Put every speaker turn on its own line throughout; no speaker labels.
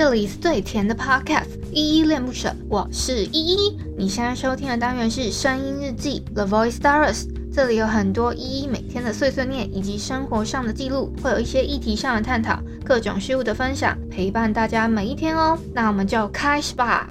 这里是最甜的 Podcast，依依恋不舍，我是依依。你现在收听的单元是声音日记 The Voice Diaries，这里有很多依依每天的碎碎念以及生活上的记录，会有一些议题上的探讨，各种事物的分享，陪伴大家每一天哦。那我们就开始吧。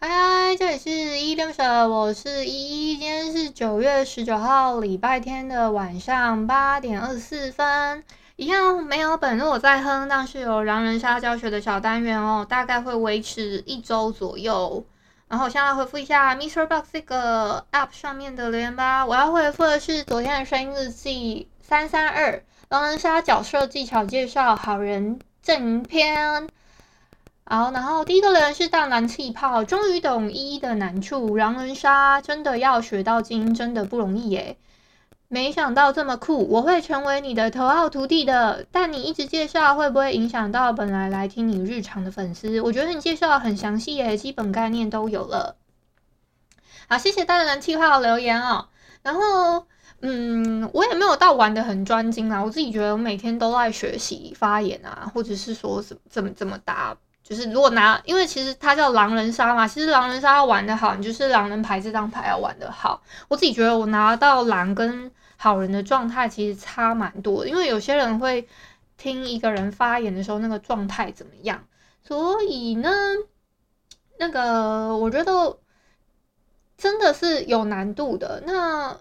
嗨嗨，这里是依依恋不舍，我是依依。今天是九月十九号，礼拜天的晚上八点二十四分。一样没有本日我在哼，但是有狼人杀教学的小单元哦，大概会维持一周左右。然后我现在回复一下 Mr. Box 这个 App 上面的留言吧。我要回复的是昨天的声音日记三三二狼人杀角色技巧介绍，好人正篇。好，然后第一个留言是大蓝气泡，终于懂依依的难处，狼人杀真的要学到精，真的不容易耶。没想到这么酷，我会成为你的头号徒弟的。但你一直介绍，会不会影响到本来来听你日常的粉丝？我觉得你介绍很详细耶，基本概念都有了。好，谢谢大人气泡留言哦。然后，嗯，我也没有到玩得很专精啊。我自己觉得我每天都在学习发言啊，或者是说怎么怎么怎么答。就是如果拿，因为其实它叫狼人杀嘛，其实狼人杀要玩得好，你就是狼人牌这张牌要玩得好。我自己觉得我拿到狼跟好人的状态其实差蛮多，因为有些人会听一个人发言的时候，那个状态怎么样？所以呢，那个我觉得真的是有难度的。那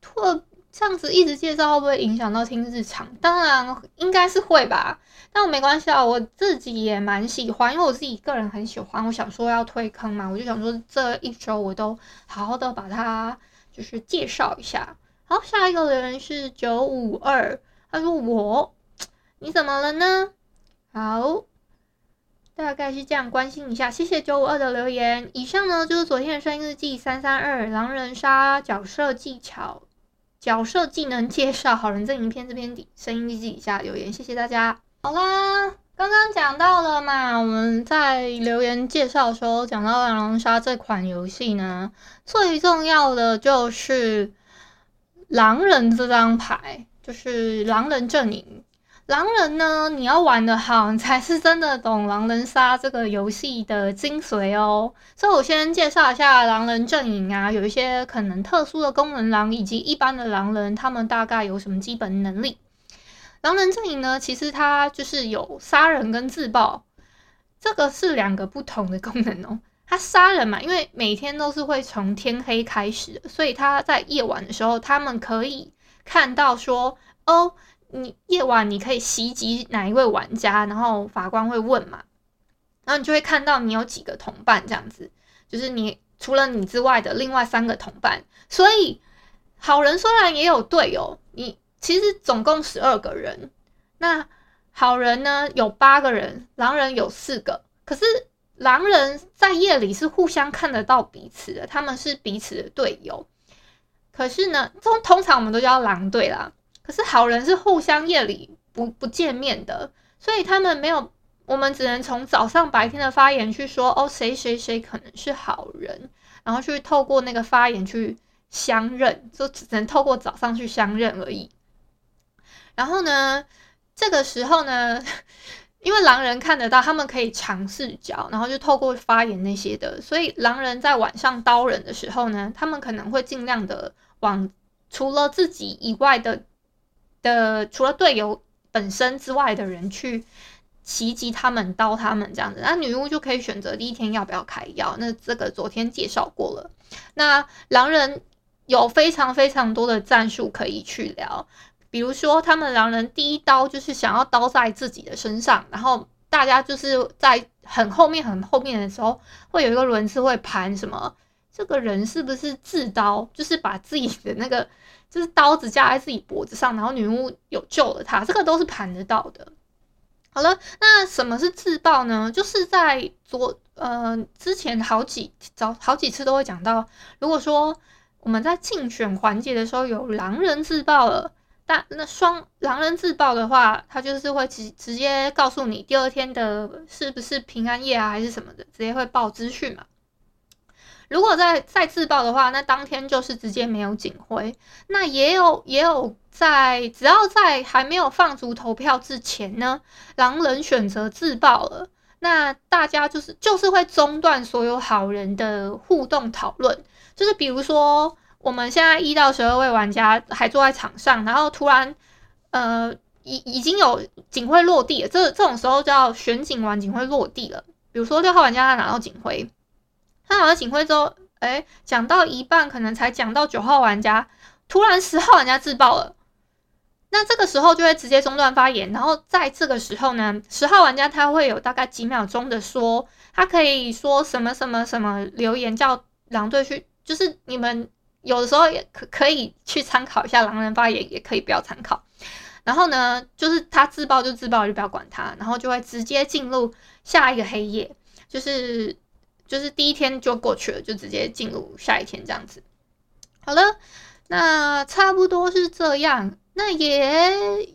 特这样子一直介绍会不会影响到听日常？当然应该是会吧，但我没关系啊，我自己也蛮喜欢，因为我自己个人很喜欢。我想说要推坑嘛，我就想说这一周我都好好的把它就是介绍一下。好，下一个人是九五二，他说我，你怎么了呢？好，大概是这样，关心一下，谢谢九五二的留言。以上呢就是昨天的声音日记三三二狼人杀角色技巧、角色技能介绍、好人阵营篇这篇底声音日记底下留言，谢谢大家。好啦，刚刚讲到了嘛，我们在留言介绍的时候讲到狼人杀这款游戏呢，最重要的就是。狼人这张牌就是狼人阵营。狼人呢，你要玩得好，你才是真的懂狼人杀这个游戏的精髓哦。所以我先介绍一下狼人阵营啊，有一些可能特殊的功能狼以及一般的狼人，他们大概有什么基本能力。狼人阵营呢，其实它就是有杀人跟自爆，这个是两个不同的功能哦。他杀人嘛，因为每天都是会从天黑开始，所以他在夜晚的时候，他们可以看到说，哦，你夜晚你可以袭击哪一位玩家，然后法官会问嘛，然后你就会看到你有几个同伴这样子，就是你除了你之外的另外三个同伴，所以好人虽然也有队友，你其实总共十二个人，那好人呢有八个人，狼人有四个，可是。狼人在夜里是互相看得到彼此的，他们是彼此的队友。可是呢，通通常我们都叫狼队啦。可是好人是互相夜里不不见面的，所以他们没有，我们只能从早上白天的发言去说哦，谁谁谁可能是好人，然后去透过那个发言去相认，就只能透过早上去相认而已。然后呢，这个时候呢。因为狼人看得到，他们可以长视角，然后就透过发言那些的，所以狼人在晚上刀人的时候呢，他们可能会尽量的往除了自己以外的的，除了队友本身之外的人去袭击他们，刀他们这样子。那女巫就可以选择第一天要不要开药，那这个昨天介绍过了。那狼人有非常非常多的战术可以去聊。比如说，他们狼人第一刀就是想要刀在自己的身上，然后大家就是在很后面、很后面的时候，会有一个轮次会盘什么，这个人是不是自刀，就是把自己的那个就是刀子架在自己脖子上，然后女巫有救了他，这个都是盘得到的。好了，那什么是自爆呢？就是在昨呃之前好几早好几次都会讲到，如果说我们在竞选环节的时候有狼人自爆了。但那双狼人自爆的话，他就是会直直接告诉你第二天的是不是平安夜啊，还是什么的，直接会报资讯嘛。如果再再自爆的话，那当天就是直接没有警徽。那也有也有在只要在还没有放逐投票之前呢，狼人选择自爆了，那大家就是就是会中断所有好人的互动讨论，就是比如说我们现在一到十二位玩家还坐在场上，然后突然呃已已经有警徽落地了，这这种时候叫选警完警徽落地了。比如说六号玩家他拿到警徽，他拿到警徽之后，哎，讲到一半可能才讲到九号玩家，突然十号玩家自爆了。那这个时候就会直接中断发言，然后在这个时候呢，十号玩家他会有大概几秒钟的说，他可以说什么什么什么留言叫狼队去，就是你们有的时候也可可以去参考一下狼人发言，也可以不要参考。然后呢，就是他自爆就自爆，就不要管他，然后就会直接进入下一个黑夜，就是就是第一天就过去了，就直接进入下一天这样子。好了，那差不多是这样。那也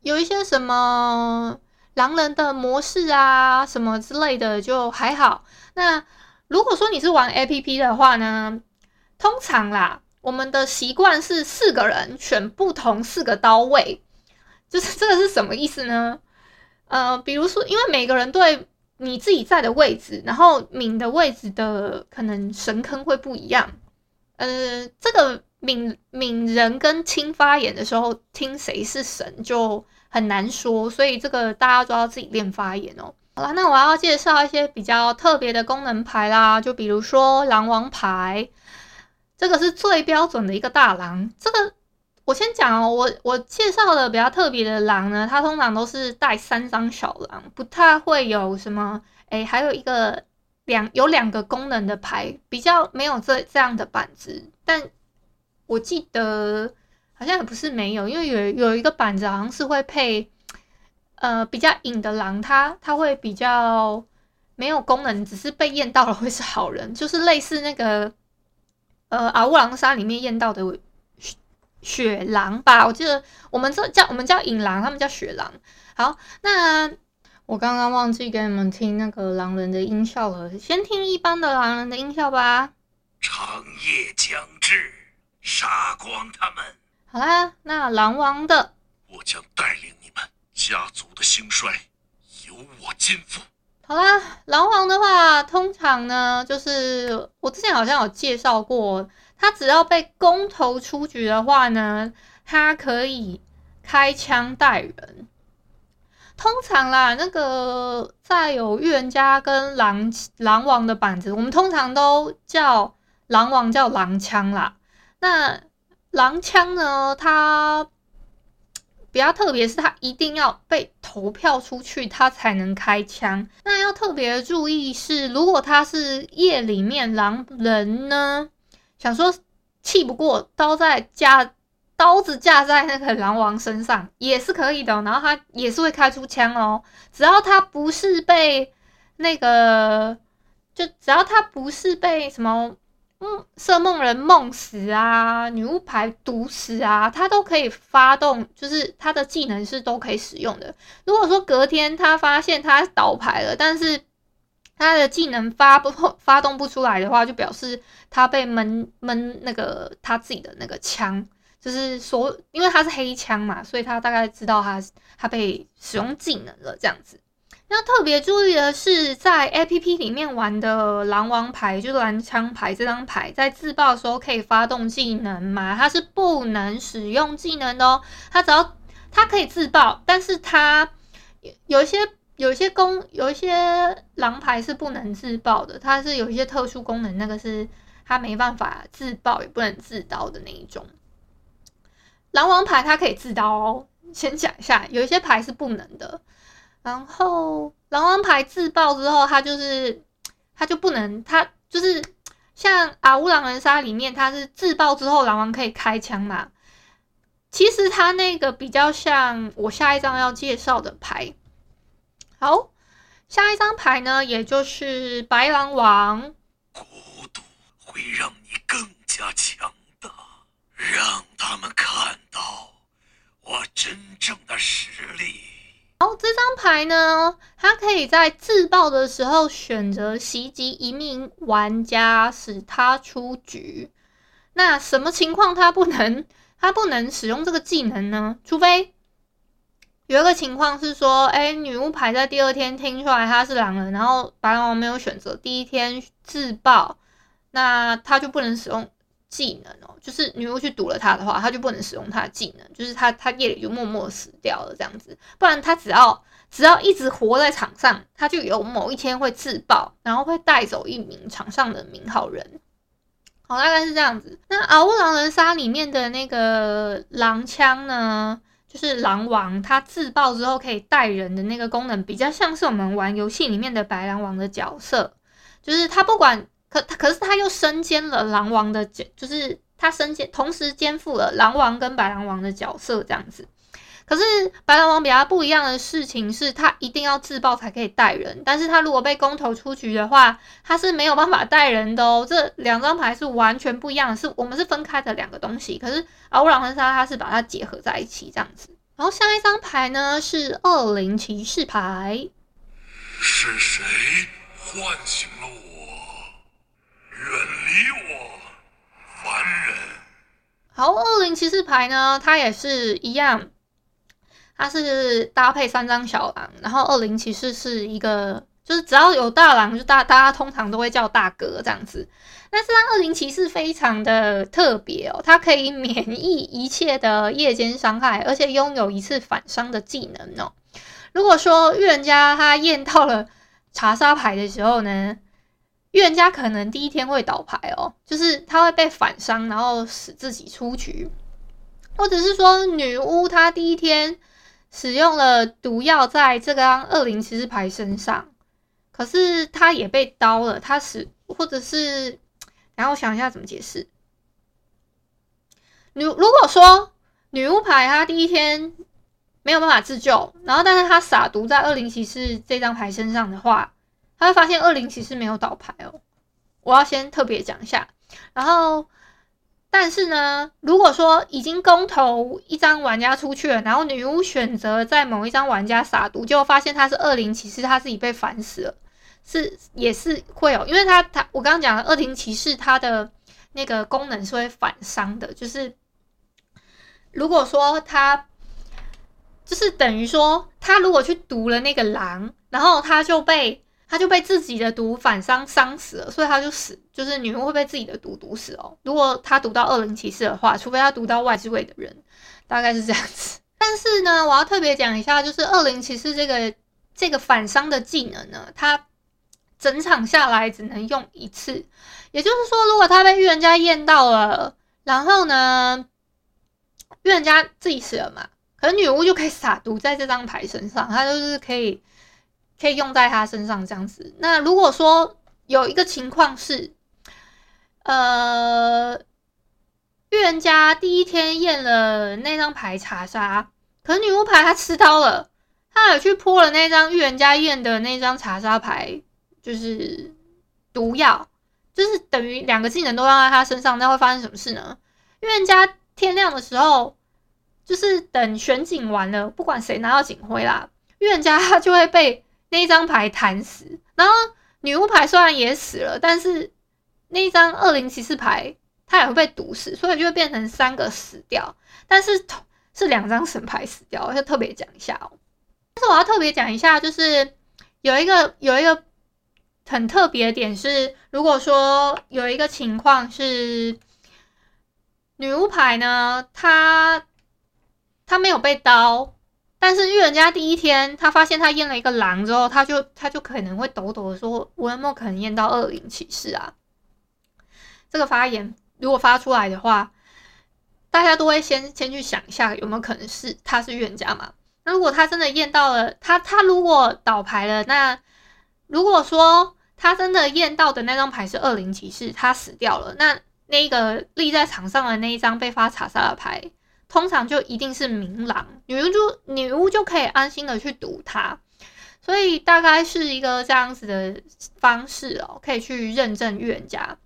有一些什么狼人的模式啊，什么之类的，就还好。那如果说你是玩 APP 的话呢，通常啦，我们的习惯是四个人选不同四个刀位，就是 这个是什么意思呢？呃，比如说，因为每个人对你自己在的位置，然后敏的位置的可能神坑会不一样，呃，这个。敏敏人跟亲发言的时候，听谁是神就很难说，所以这个大家都要自己练发言哦。好啦，那我要介绍一些比较特别的功能牌啦，就比如说狼王牌，这个是最标准的一个大狼。这个我先讲哦，我我介绍的比较特别的狼呢，它通常都是带三张小狼，不太会有什么诶，还有一个两有两个功能的牌，比较没有这这样的板子，但。我记得好像也不是没有，因为有有一个板子好像是会配，呃，比较隐的狼，它它会比较没有功能，只是被验到了会是好人，就是类似那个呃阿乌狼杀里面验到的雪雪狼吧。我记得我们这叫我们叫隐狼，他们叫雪狼。好，那我刚刚忘记给你们听那个狼人的音效了，先听一般的狼人的音效吧。长夜将至。杀光他们！好啦，那狼王的，我将带领你们家族的兴衰由我肩负。好啦，狼王的话，通常呢，就是我之前好像有介绍过，他只要被公投出局的话呢，他可以开枪带人。通常啦，那个在有预言家跟狼狼王的板子，我们通常都叫狼王叫狼枪啦。那狼枪呢？它比较特别，是他一定要被投票出去，他才能开枪。那要特别注意是，如果他是夜里面狼人呢，想说气不过，刀在架，刀子架在那个狼王身上也是可以的，然后他也是会开出枪哦。只要他不是被那个，就只要他不是被什么。嗯，色梦人梦死啊，女巫牌毒死啊，他都可以发动，就是他的技能是都可以使用的。如果说隔天他发现他倒牌了，但是他的技能发不发动不出来的话，就表示他被闷闷那个他自己的那个枪，就是说，因为他是黑枪嘛，所以他大概知道他他被使用技能了这样子。要特别注意的是，在 APP 里面玩的狼王牌，就是蓝枪牌这张牌，在自爆的时候可以发动技能吗？它是不能使用技能的哦。它只要它可以自爆，但是它有一些有一些功有一些狼牌是不能自爆的，它是有一些特殊功能，那个是它没办法自爆也不能自刀的那一种。狼王牌它可以自刀哦，先讲一下，有一些牌是不能的。然后狼王牌自爆之后，他就是他就不能，他就是像阿乌狼人杀里面，他是自爆之后狼王可以开枪嘛。其实他那个比较像我下一张要介绍的牌。好，下一张牌呢，也就是白狼王。孤独会让你更加强大，让他们看到我真正的实力。好，这张牌呢，它可以在自爆的时候选择袭击一名玩家，使他出局。那什么情况它不能，它不能使用这个技能呢？除非有一个情况是说，哎，女巫牌在第二天听出来他是狼人，然后白狼王没有选择第一天自爆，那他就不能使用技能哦。就是女巫去毒了他的话，他就不能使用他的技能，就是他他夜里就默默死掉了这样子。不然他只要只要一直活在场上，他就有某一天会自爆，然后会带走一名场上的名号人。好，大概是这样子。那《嗷呜狼人杀》里面的那个狼枪呢？就是狼王，他自爆之后可以带人的那个功能，比较像是我们玩游戏里面的白狼王的角色。就是他不管可，可是他又身兼了狼王的角，就是他身兼同时肩负了狼王跟白狼王的角色这样子。可是白狼王比较不一样的事情是，他一定要自爆才可以带人，但是他如果被公投出局的话，他是没有办法带人的哦。这两张牌是完全不一样的，是我们是分开的两个东西。可是嗷呜狼人杀他是把它结合在一起这样子。然后下一张牌呢是恶灵骑士牌。
是谁唤醒了我？远离我，凡人！
好，恶灵骑士牌呢，它也是一样，它是搭配三张小狼，然后恶灵骑士是一个，就是只要有大狼，就大大家通常都会叫大哥这样子。但是，它恶灵骑士非常的特别哦，它可以免疫一切的夜间伤害，而且拥有一次反伤的技能哦。如果说预言家他验到了查杀牌的时候呢，预言家可能第一天会倒牌哦，就是他会被反伤，然后使自己出局，或者是说女巫她第一天使用了毒药在这张恶灵骑士牌身上，可是她也被刀了，她使或者是。然后我想一下怎么解释。女如果说女巫牌她第一天没有办法自救，然后但是她撒毒在恶灵骑士这张牌身上的话，他会发现恶灵骑士没有倒牌哦。我要先特别讲一下。然后，但是呢，如果说已经公投一张玩家出去了，然后女巫选择在某一张玩家撒毒，结果发现他是恶灵骑士，他自己被反死了。是也是会有，因为他他我刚刚讲了恶灵骑士，他的那个功能是会反伤的，就是如果说他就是等于说他如果去毒了那个狼，然后他就被他就被自己的毒反伤伤死了，所以他就死，就是女巫会被自己的毒毒死哦。如果他毒到恶灵骑士的话，除非他毒到外置位的人，大概是这样子。但是呢，我要特别讲一下，就是恶灵骑士这个这个反伤的技能呢，它。整场下来只能用一次，也就是说，如果他被预言家验到了，然后呢，预言家自己死了嘛，可能女巫就可以撒毒在这张牌身上，他就是可以可以用在他身上这样子。那如果说有一个情况是，呃，预言家第一天验了那张牌查杀，可是女巫牌他吃刀了，他有去泼了那张预言家验的那张查杀牌。就是毒药，就是等于两个技能都用在他身上，那会发生什么事呢？预言家天亮的时候，就是等选警完了，不管谁拿到警徽啦，预言家他就会被那一张牌弹死。然后女巫牌虽然也死了，但是那一张恶灵骑士牌他也会被毒死，所以就会变成三个死掉。但是是两张神牌死掉，我要特别讲一下哦。但是我要特别讲一下，就是有一个有一个。很特别的点是，如果说有一个情况是女巫牌呢，她她没有被刀，但是预言家第一天他发现他验了一个狼之后，他就他就可能会抖抖的说：“我有没有可能验到恶灵骑士啊？”这个发言如果发出来的话，大家都会先先去想一下有没有可能是他是预言家嘛？那如果他真的验到了，他他如果倒牌了，那如果说他真的验到的那张牌是恶灵骑士，他死掉了，那那个立在场上的那一张被发查杀的牌，通常就一定是明朗，女巫就女巫就可以安心的去赌他，所以大概是一个这样子的方式哦，可以去认证预言家，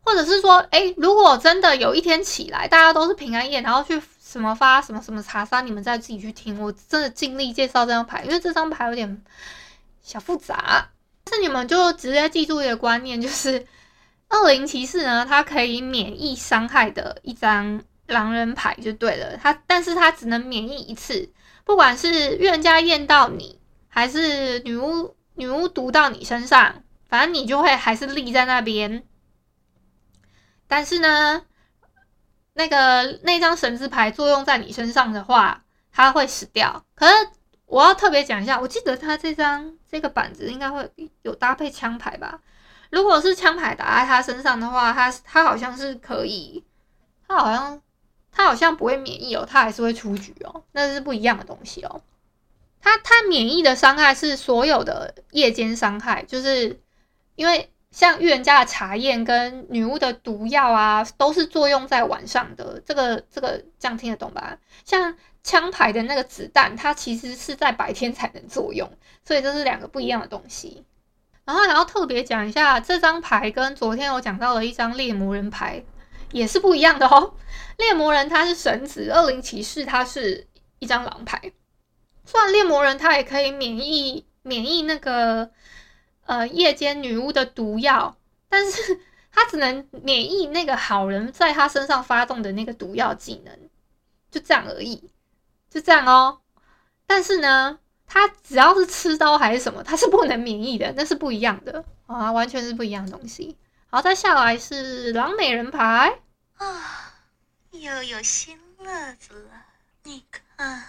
或者是说，诶，如果真的有一天起来，大家都是平安夜，然后去什么发什么什么查杀，你们再自己去听，我真的尽力介绍这张牌，因为这张牌有点。小复杂，但是你们就直接记住一个观念，就是恶灵骑士呢，它可以免疫伤害的一张狼人牌就对了。他，但是他只能免疫一次，不管是预言家验到你，还是女巫女巫读到你身上，反正你就会还是立在那边。但是呢，那个那张神之牌作用在你身上的话，他会死掉。可是我要特别讲一下，我记得他这张这个板子应该会有搭配枪牌吧？如果是枪牌打在他身上的话，他他好像是可以，他好像他好像不会免疫哦，他还是会出局哦，那是不一样的东西哦。他他免疫的伤害是所有的夜间伤害，就是因为。像预言家的查验跟女巫的毒药啊，都是作用在晚上的。这个这个这样听得懂吧？像枪牌的那个子弹，它其实是在白天才能作用，所以这是两个不一样的东西。然后还要特别讲一下，这张牌跟昨天我讲到的一张猎魔人牌也是不一样的哦。猎魔人他是神子，恶灵骑士他是一张狼牌。虽然猎魔人他也可以免疫免疫那个。呃，夜间女巫的毒药，但是 他只能免疫那个好人在他身上发动的那个毒药技能，就这样而已，就这样哦。但是呢，他只要是吃刀还是什么，他是不能免疫的，那是不一样的啊，完全是不一样的东西。好，再下来是狼美人牌
啊，又有新乐子了。你看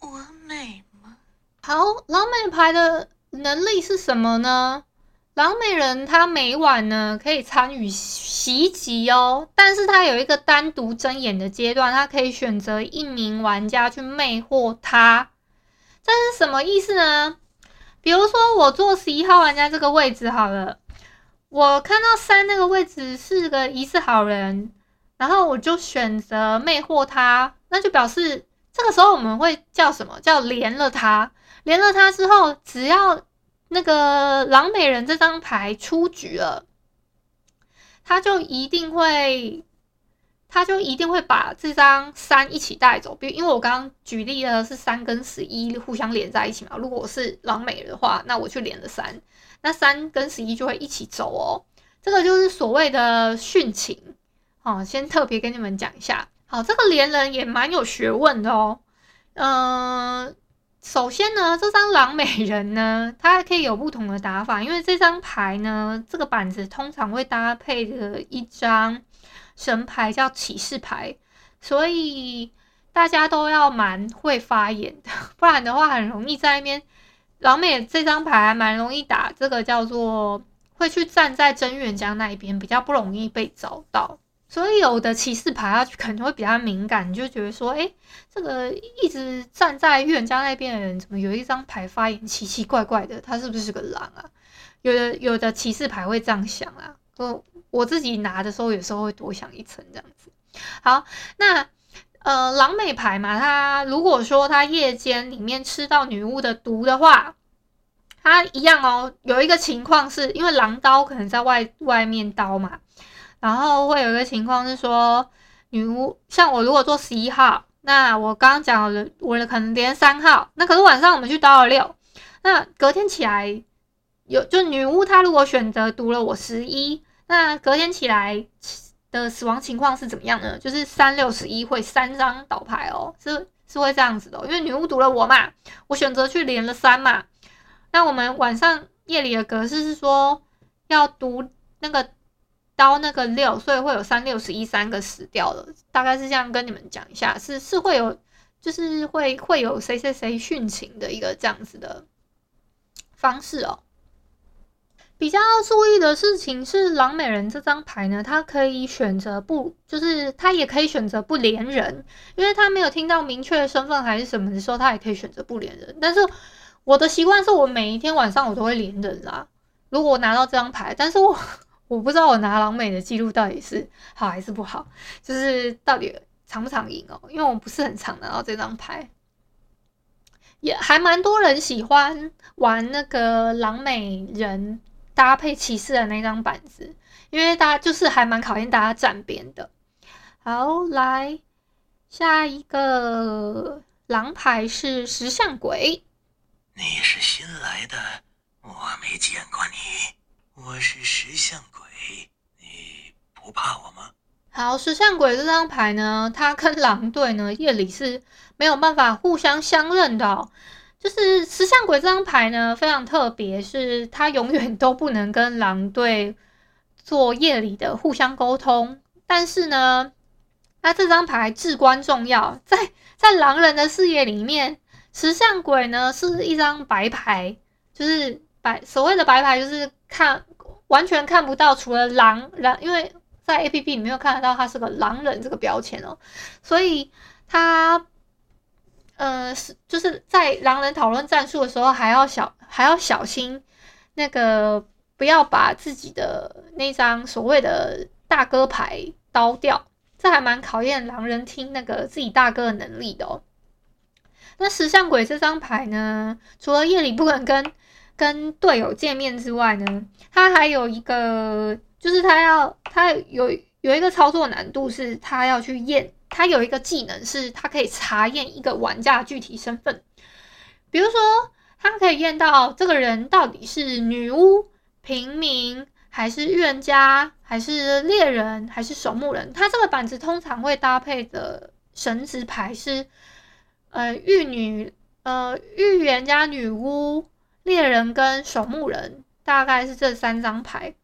我美吗？
好，狼美牌的。能力是什么呢？狼美人她每晚呢可以参与袭击哦，但是她有一个单独睁眼的阶段，她可以选择一名玩家去魅惑他。这是什么意思呢？比如说我坐十一号玩家这个位置好了，我看到三那个位置是个疑似好人，然后我就选择魅惑他，那就表示这个时候我们会叫什么？叫连了他。连了他之后，只要那个狼美人这张牌出局了，他就一定会，他就一定会把这张三一起带走。比如，因为我刚刚举例的是三跟十一互相连在一起嘛。如果我是狼美人的话，那我去连了三，那三跟十一就会一起走哦。这个就是所谓的殉情。好，先特别跟你们讲一下。好，这个连人也蛮有学问的哦。嗯、首先呢，这张狼美人呢，它还可以有不同的打法，因为这张牌呢，这个板子通常会搭配着一张神牌叫骑士牌，所以大家都要蛮会发言的，不然的话很容易在那边。老美这张牌还蛮容易打，这个叫做会去站在真预言家那一边，比较不容易被找到。所以有的骑士牌他可能会比较敏感，你就觉得说，哎、欸，这个一直站在预言家那边的人，怎么有一张牌发言奇奇怪怪的？他是不是个狼啊？有的有的骑士牌会这样想啊。我我自己拿的时候，有时候会多想一层这样子。好，那呃，狼美牌嘛，他如果说他夜间里面吃到女巫的毒的话，他一样哦。有一个情况是因为狼刀可能在外外面刀嘛。然后会有一个情况是说，女巫像我如果做十一号，那我刚刚讲了，我的可能连三号，那可是晚上我们去刀了六，那隔天起来有就女巫她如果选择毒了我十一，那隔天起来的死亡情况是怎么样呢？就是三六十一会三张倒牌哦，是是会这样子的，因为女巫毒了我嘛，我选择去连了三嘛，那我们晚上夜里的格式是说要读那个。刀那个六，所以会有三六十一三个死掉了，大概是这样跟你们讲一下，是是会有，就是会会有谁谁谁殉情的一个这样子的方式哦。比较要注意的事情是，狼美人这张牌呢，他可以选择不，就是他也可以选择不连人，因为他没有听到明确的身份还是什么的时候，他也可以选择不连人。但是我的习惯是我每一天晚上我都会连人啦。如果我拿到这张牌，但是我。我不知道我拿狼美的记录到底是好还是不好，就是到底常不常赢哦？因为我不是很常拿到这张牌，也还蛮多人喜欢玩那个狼美人搭配骑士的那张板子，因为大家就是还蛮考验大家站边的。好，来下一个狼牌是石像鬼，
你是新来的，我没见过你。我是石像鬼，你不怕我吗？
好，石像鬼这张牌呢，它跟狼队呢夜里是没有办法互相相认的哦。就是石像鬼这张牌呢非常特别，是它永远都不能跟狼队做夜里的互相沟通。但是呢，那这张牌至关重要，在在狼人的视野里面，石像鬼呢是一张白牌，就是白所谓的白牌，就是看完全看不到，除了狼狼，因为。在 A P P 里没有看得到他是个狼人这个标签哦，所以他呃是就是在狼人讨论战术的时候还要小还要小心那个不要把自己的那张所谓的大哥牌刀掉，这还蛮考验狼人听那个自己大哥的能力的哦。那石像鬼这张牌呢，除了夜里不能跟跟队友见面之外呢，他还有一个。就是他要，他有有一个操作难度，是他要去验，他有一个技能是，他可以查验一个玩家的具体身份。比如说，他可以验到这个人到底是女巫、平民，还是预言家，还是猎人，还是守墓人。他这个板子通常会搭配的神职牌是，呃，玉女，呃，预言家、女巫、猎人跟守墓人，大概是这三张牌。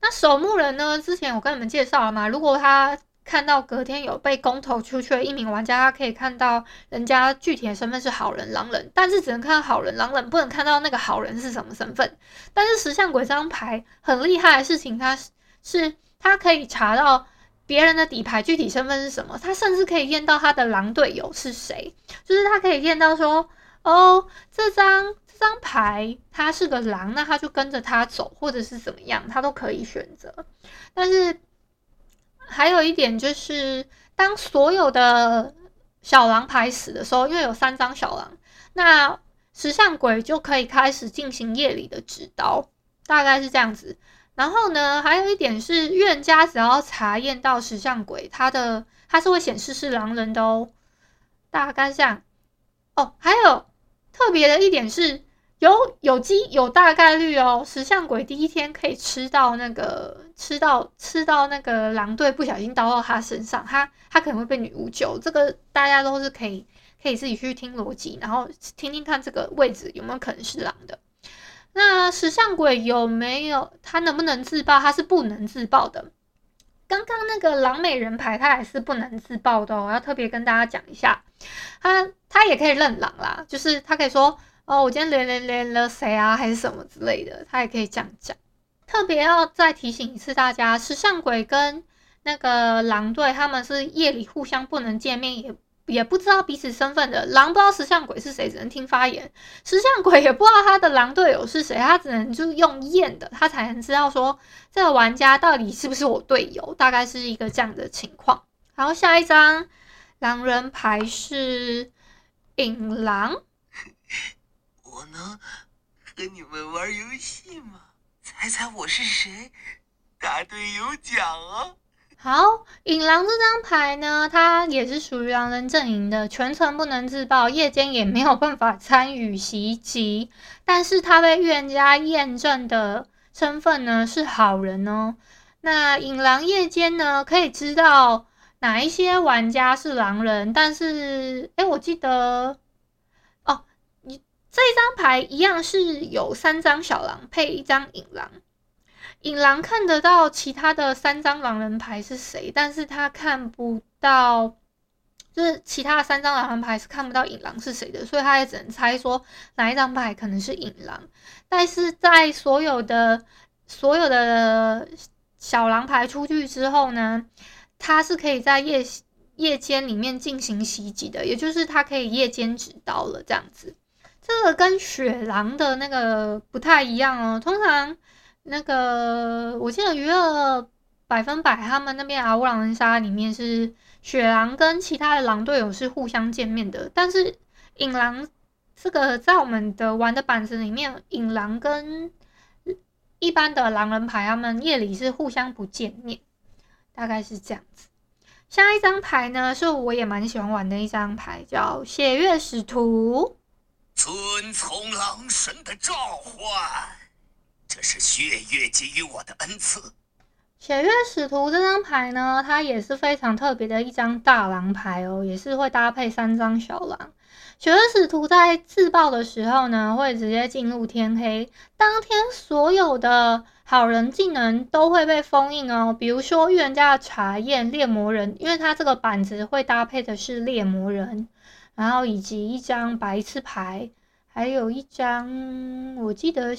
那守墓人呢？之前我跟你们介绍了嘛，如果他看到隔天有被公投出去的一名玩家，他可以看到人家具体的身份是好人、狼人，但是只能看到好人、狼人，不能看到那个好人是什么身份。但是石像鬼这张牌很厉害的事情，它是他可以查到别人的底牌具体身份是什么，他甚至可以验到他的狼队友是谁，就是他可以验到说，哦，这张。这张牌他是个狼，那他就跟着他走，或者是怎么样，他都可以选择。但是还有一点就是，当所有的小狼牌死的时候，因为有三张小狼，那石像鬼就可以开始进行夜里的指导，大概是这样子。然后呢，还有一点是，预言家只要查验到石像鬼，他的他是会显示是狼人的哦，大概这样。哦，还有特别的一点是。有有机有大概率哦，石像鬼第一天可以吃到那个吃到吃到那个狼队不小心刀到他身上，他他可能会被女巫救。这个大家都是可以可以自己去听逻辑，然后听听看这个位置有没有可能是狼的。那石像鬼有没有他能不能自爆？他是不能自爆的。刚刚那个狼美人牌他也是不能自爆的哦，我要特别跟大家讲一下，他他也可以认狼啦，就是他可以说。哦，我今天连连连了谁啊，还是什么之类的，他也可以这样讲。特别要再提醒一次大家，石像鬼跟那个狼队他们是夜里互相不能见面，也也不知道彼此身份的。狼不知道石像鬼是谁，只能听发言；石像鬼也不知道他的狼队友是谁，他只能就是用验的，他才能知道说这个玩家到底是不是我队友，大概是一个这样的情况。然后下一张狼人牌是影狼。
我能和你们玩游戏吗？猜猜我是谁？答对有奖哦！
好，隐狼这张牌呢，它也是属于狼人阵营的，全程不能自爆，夜间也没有办法参与袭击，但是他被预言家验证的身份呢是好人哦。那隐狼夜间呢，可以知道哪一些玩家是狼人，但是哎，我记得。这一张牌一样是有三张小狼配一张隐狼，隐狼看得到其他的三张狼人牌是谁，但是他看不到，就是其他三张狼人牌是看不到隐狼是谁的，所以他也只能猜说哪一张牌可能是隐狼。但是在所有的所有的小狼牌出去之后呢，他是可以在夜夜间里面进行袭击的，也就是他可以夜间指刀了这样子。这个跟雪狼的那个不太一样哦。通常那个我记得娱乐百分百他们那边嗷呜狼人杀里面是雪狼跟其他的狼队友是互相见面的，但是隐狼这个在我们的玩的板子里面，隐狼跟一般的狼人牌他们夜里是互相不见面，大概是这样子。下一张牌呢，是我也蛮喜欢玩的一张牌，叫血月使徒。
遵从狼神的召唤，这是血月给予我的恩赐。
血月使徒这张牌呢，它也是非常特别的一张大狼牌哦，也是会搭配三张小狼。血月使徒在自爆的时候呢，会直接进入天黑，当天所有的好人技能都会被封印哦，比如说预言家的查验、猎魔人，因为它这个板子会搭配的是猎魔人，然后以及一张白痴牌，还有一张我记得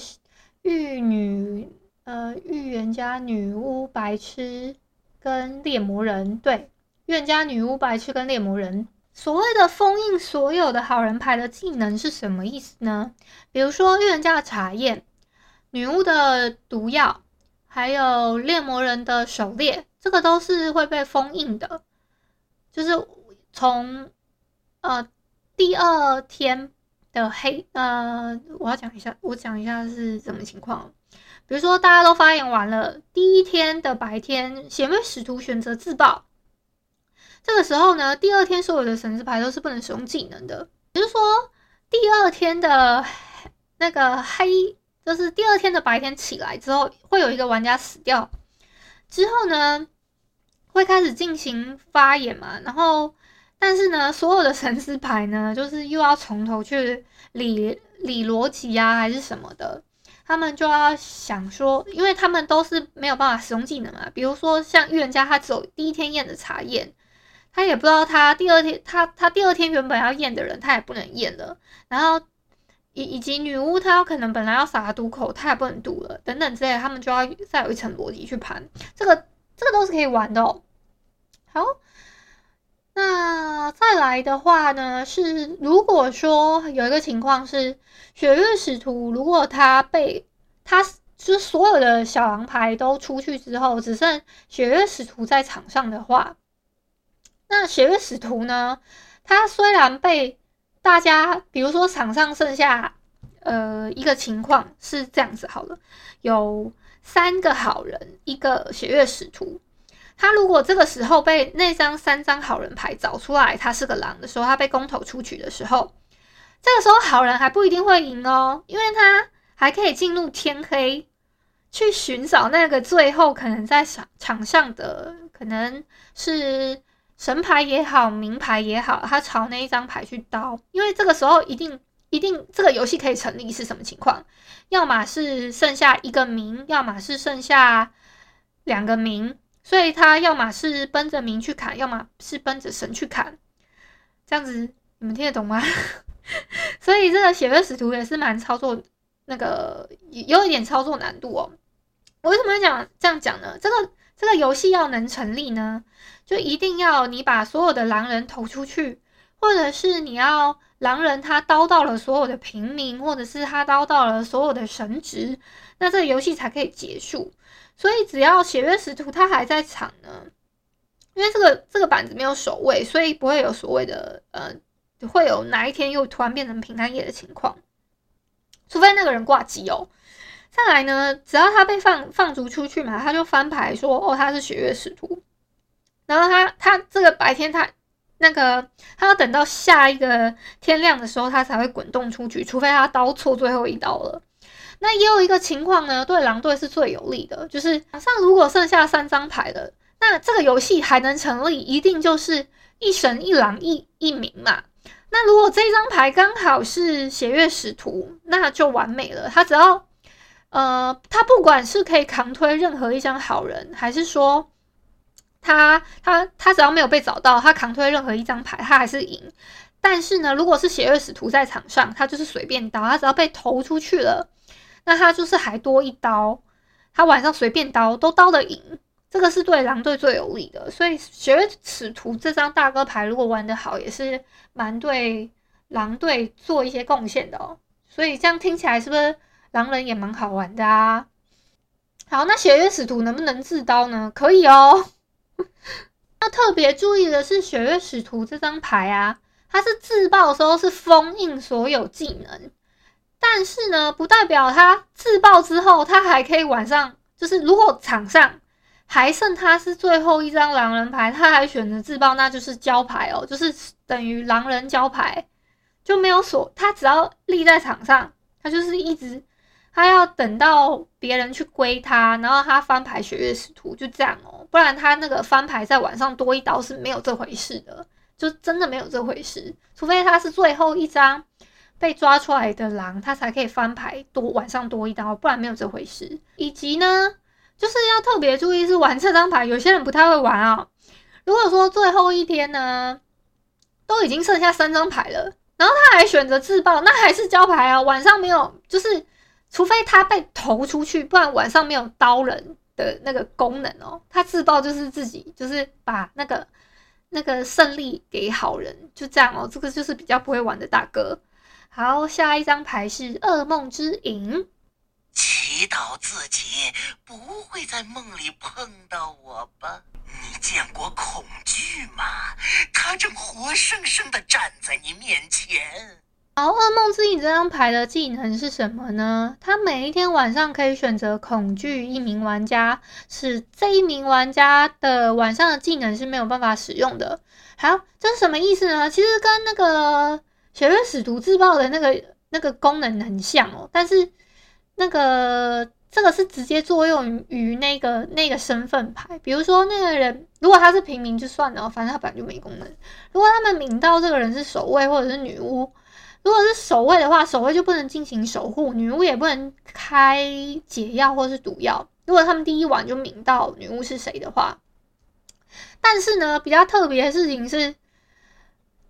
玉女。呃，预言家、女巫、白痴跟猎魔人，对，预言家、女巫、白痴跟猎魔人。所谓的封印所有的好人牌的技能是什么意思呢？比如说预言家的查验、女巫的毒药，还有猎魔人的狩猎，这个都是会被封印的。就是从呃第二天的黑，呃，我要讲一下，我讲一下是什么情况。比如说，大家都发言完了，第一天的白天，血月使徒选择自爆。这个时候呢，第二天所有的神之牌都是不能使用技能的。也就是说，第二天的那个黑，就是第二天的白天起来之后，会有一个玩家死掉。之后呢，会开始进行发言嘛。然后，但是呢，所有的神思牌呢，就是又要从头去理理逻辑啊，还是什么的。他们就要想说，因为他们都是没有办法使用技能嘛。比如说像预言家，他只有第一天验的查验，他也不知道他第二天他他第二天原本要验的人，他也不能验了。然后以以及女巫，她有可能本来要撒毒口，他也不能毒了，等等之类的，他们就要再有一层逻辑去盘。这个这个都是可以玩的哦。好。那再来的话呢，是如果说有一个情况是血月使徒，如果他被他就所有的小狼牌都出去之后，只剩血月使徒在场上的话，那血月使徒呢，他虽然被大家，比如说场上剩下呃一个情况是这样子好了，有三个好人，一个血月使徒。他如果这个时候被那张三张好人牌找出来，他是个狼的时候，他被公投出局的时候，这个时候好人还不一定会赢哦，因为他还可以进入天黑去寻找那个最后可能在场场上的可能是神牌也好，明牌也好，他朝那一张牌去刀，因为这个时候一定一定这个游戏可以成立是什么情况？要么是剩下一个明，要么是剩下两个明。所以他要么是奔着明去砍，要么是奔着神去砍，这样子你们听得懂吗？所以这个血月使徒也是蛮操作，那个有一点操作难度哦。我为什么会讲这样讲呢？这个这个游戏要能成立呢，就一定要你把所有的狼人投出去，或者是你要狼人他刀到了所有的平民，或者是他刀到了所有的神职，那这个游戏才可以结束。所以只要血月使徒他还在场呢，因为这个这个板子没有守卫，所以不会有所谓的呃，会有哪一天又突然变成平安夜的情况，除非那个人挂机哦。再来呢，只要他被放放逐出去嘛，他就翻牌说哦，他是血月使徒，然后他他这个白天他那个他要等到下一个天亮的时候，他才会滚动出去，除非他刀错最后一刀了。那也有一个情况呢，对狼队是最有利的，就是场上如果剩下三张牌了，那这个游戏还能成立，一定就是一神一狼一一名嘛。那如果这张牌刚好是血月使徒，那就完美了。他只要，呃，他不管是可以扛推任何一张好人，还是说他他他只要没有被找到，他扛推任何一张牌，他还是赢。但是呢，如果是血月使徒在场上，他就是随便刀，他只要被投出去了。那他就是还多一刀，他晚上随便刀都刀得赢，这个是对狼队最有利的。所以血月使徒这张大哥牌如果玩得好，也是蛮对狼队做一些贡献的哦。所以这样听起来是不是狼人也蛮好玩的啊？好，那血月使徒能不能自刀呢？可以哦。那特别注意的是血月使徒这张牌啊，它是自爆的时候是封印所有技能。但是呢，不代表他自爆之后，他还可以晚上，就是如果场上还剩他是最后一张狼人牌，他还选择自爆，那就是交牌哦，就是等于狼人交牌，就没有锁。他只要立在场上，他就是一直他要等到别人去归他，然后他翻牌血月使徒就这样哦，不然他那个翻牌在晚上多一刀是没有这回事的，就真的没有这回事，除非他是最后一张被抓出来的狼，他才可以翻牌多晚上多一刀，不然没有这回事。以及呢，就是要特别注意是玩这张牌，有些人不太会玩啊、如果说最后一天呢，都已经剩下三张牌了，然后他还选择自爆，那还是交牌啊，晚上没有就是。除非他被投出去，不然晚上没有刀人的那个功能哦。他自爆就是自己，就是把那个那个胜利给好人，就这样哦。这个就是比较不会玩的大哥。好，下一张牌是噩梦之影，
祈祷自己不会在梦里碰到我吧。你见过恐惧吗？他正活生生的站在你面前。
好，噩梦之影这张牌的技能是什么呢？他每一天晚上可以选择恐惧一名玩家，使这一名玩家的晚上的技能是没有办法使用的。好，这是什么意思呢？其实跟那个血月使徒自爆的那个那个功能很像哦，但是那个这个是直接作用于那个那个身份牌，比如说那个人如果他是平民就算了，反正他本来就没功能。如果他们明到这个人是守卫或者是女巫。如果是守卫的话，守卫就不能进行守护，女巫也不能开解药或是毒药。如果他们第一晚就明到女巫是谁的话，但是呢，比较特别的事情是，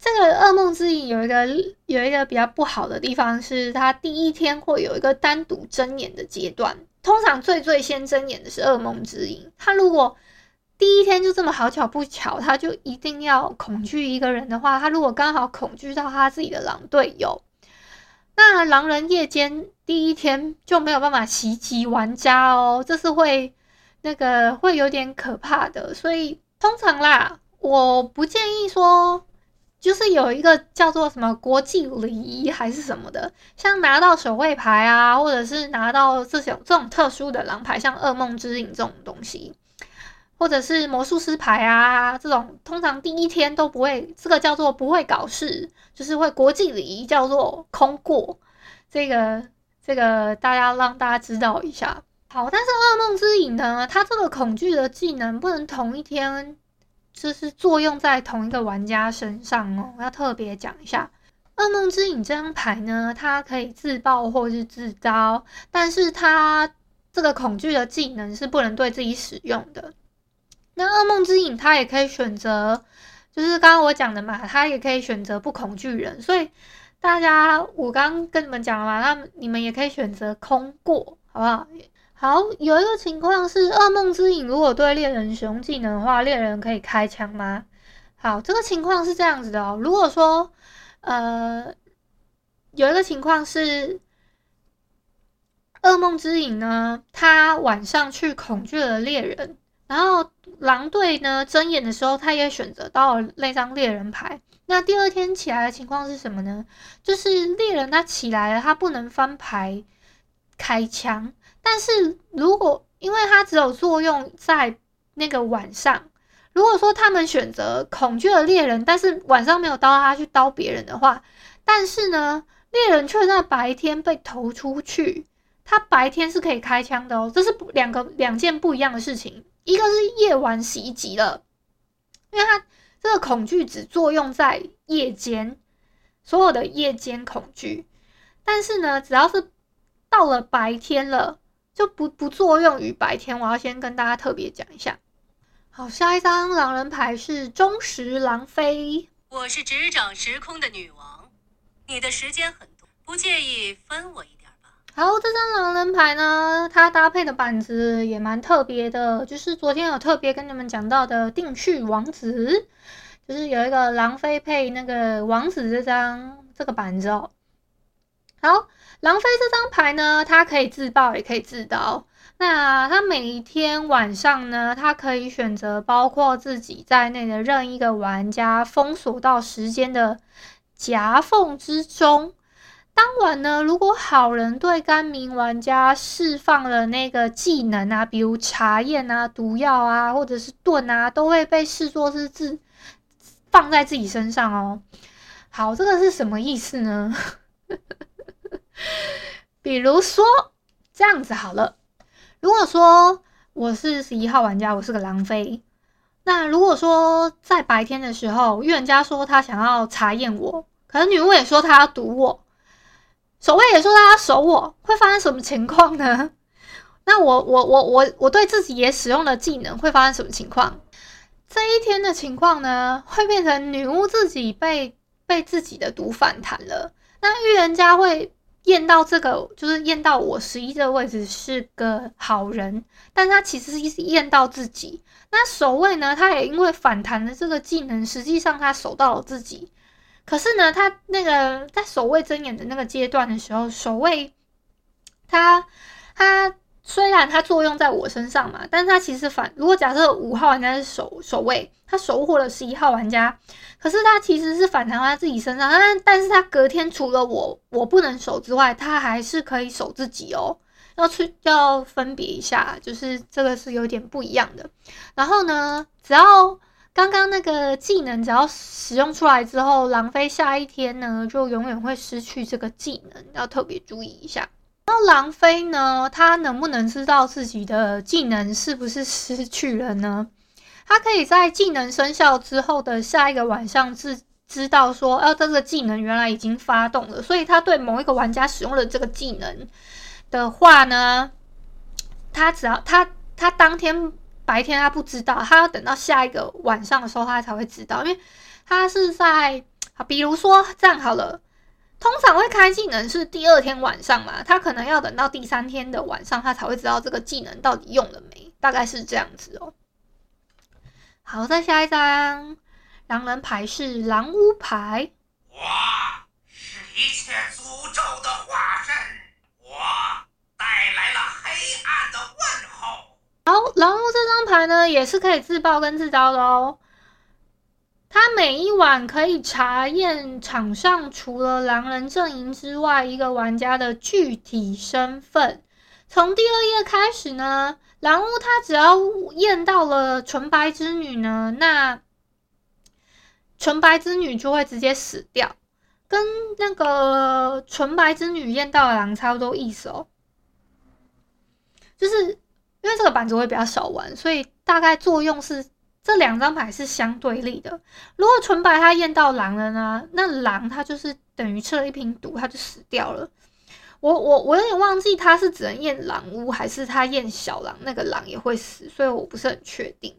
这个噩梦之影有一个有一个比较不好的地方是，它第一天会有一个单独睁眼的阶段，通常最最先睁眼的是噩梦之影，它如果。第一天就这么好巧不巧，他就一定要恐惧一个人的话，他如果刚好恐惧到他自己的狼队友，那狼人夜间第一天就没有办法袭击玩家哦，这是会那个会有点可怕的。所以通常啦，我不建议说，就是有一个叫做什么国际礼仪还是什么的，像拿到守卫牌啊，或者是拿到这种这种特殊的狼牌，像噩梦之影这种东西。或者是魔术师牌啊，这种通常第一天都不会，这个叫做不会搞事，就是会国际礼仪叫做空过。这个这个大家让大家知道一下。好，但是噩梦之影呢，它这个恐惧的技能不能同一天就是作用在同一个玩家身上哦，我要特别讲一下。噩梦之影这张牌呢，它可以自爆或是自招，但是它这个恐惧的技能是不能对自己使用的。那噩梦之影，它也可以选择，就是刚刚我讲的嘛，它也可以选择不恐惧人。所以大家，我刚刚跟你们讲了嘛，那你们也可以选择空过，好不好？好，有一个情况是，噩梦之影如果对猎人使用技能的话，猎人可以开枪吗？好，这个情况是这样子的哦。如果说，呃，有一个情况是，噩梦之影呢，他晚上去恐惧了猎人。然后狼队呢，睁眼的时候，他也选择到了那张猎人牌。那第二天起来的情况是什么呢？就是猎人他起来了，他不能翻牌开枪。但是如果因为他只有作用在那个晚上，如果说他们选择恐惧的猎人，但是晚上没有刀他去刀别人的话，但是呢，猎人却在白天被投出去，他白天是可以开枪的哦。这是两个两件不一样的事情。一个是夜晚袭击了，因为他这个恐惧只作用在夜间，所有的夜间恐惧。但是呢，只要是到了白天了，就不不作用于白天。我要先跟大家特别讲一下。好，下一张狼人牌是忠实狼妃。
我是执掌时空的女王，你的时间很多，不介意分我一点吧。
好，这张狼人牌呢，它搭配的板子也蛮特别的，就是昨天有特别跟你们讲到的定序王子，就是有一个狼妃配那个王子这张这个板子哦。好，狼妃这张牌呢，它可以自爆也可以自刀。那它每一天晚上呢，它可以选择包括自己在内的任意一个玩家封锁到时间的夹缝之中。当晚呢，如果好人对该名玩家释放了那个技能啊，比如查验啊、毒药啊，或者是盾啊，都会被视作是自放在自己身上哦。好，这个是什么意思呢？比如说，这样子好了。如果说我是十一号玩家，我是个狼妃。那如果说在白天的时候，预言家说他想要查验我，可是女巫也说他要毒我，守卫也说他要守我，会发生什么情况呢？那我我我我我对自己也使用了技能，会发生什么情况？这一天的情况呢，会变成女巫自己被被自己的毒反弹了。那预言家会。验到这个就是验到我十一这个位置是个好人，但他其实是验到自己。那守卫呢？他也因为反弹的这个技能，实际上他守到了自己。可是呢，他那个在守卫睁眼的那个阶段的时候，守卫他他。虽然它作用在我身上嘛，但是它其实反，如果假设五号玩家是守守卫，他守护了十一号玩家，可是他其实是反弹在自己身上，但但是他隔天除了我我不能守之外，他还是可以守自己哦。要去要分别一下，就是这个是有点不一样的。然后呢，只要刚刚那个技能只要使用出来之后，狼妃下一天呢就永远会失去这个技能，要特别注意一下。那狼妃呢，他能不能知道自己的技能是不是失去了呢？他可以在技能生效之后的下一个晚上知知道说，哦，这个技能原来已经发动了，所以他对某一个玩家使用了这个技能的话呢，他只要他他当天白天他不知道，他要等到下一个晚上的时候他才会知道，因为他是在啊，比如说这样好了。通常会开技能是第二天晚上嘛，他可能要等到第三天的晚上，他才会知道这个技能到底用了没，大概是这样子哦。好，再下一张狼人牌是狼屋牌。
我是一切诅咒的化身，我带来了黑暗的问候。
好，狼屋这张牌呢，也是可以自爆跟自招的哦。他每一晚可以查验场上除了狼人阵营之外一个玩家的具体身份。从第二页开始呢，狼屋他只要验到了纯白之女呢，那纯白之女就会直接死掉，跟那个纯白之女验到的狼差不多意思哦。就是因为这个板子会比较少玩，所以大概作用是。这两张牌是相对立的。如果纯白他验到狼了呢？那狼他就是等于吃了一瓶毒，他就死掉了。我我我有点忘记他是只能验狼巫，还是他验小狼，那个狼也会死，所以我不是很确定。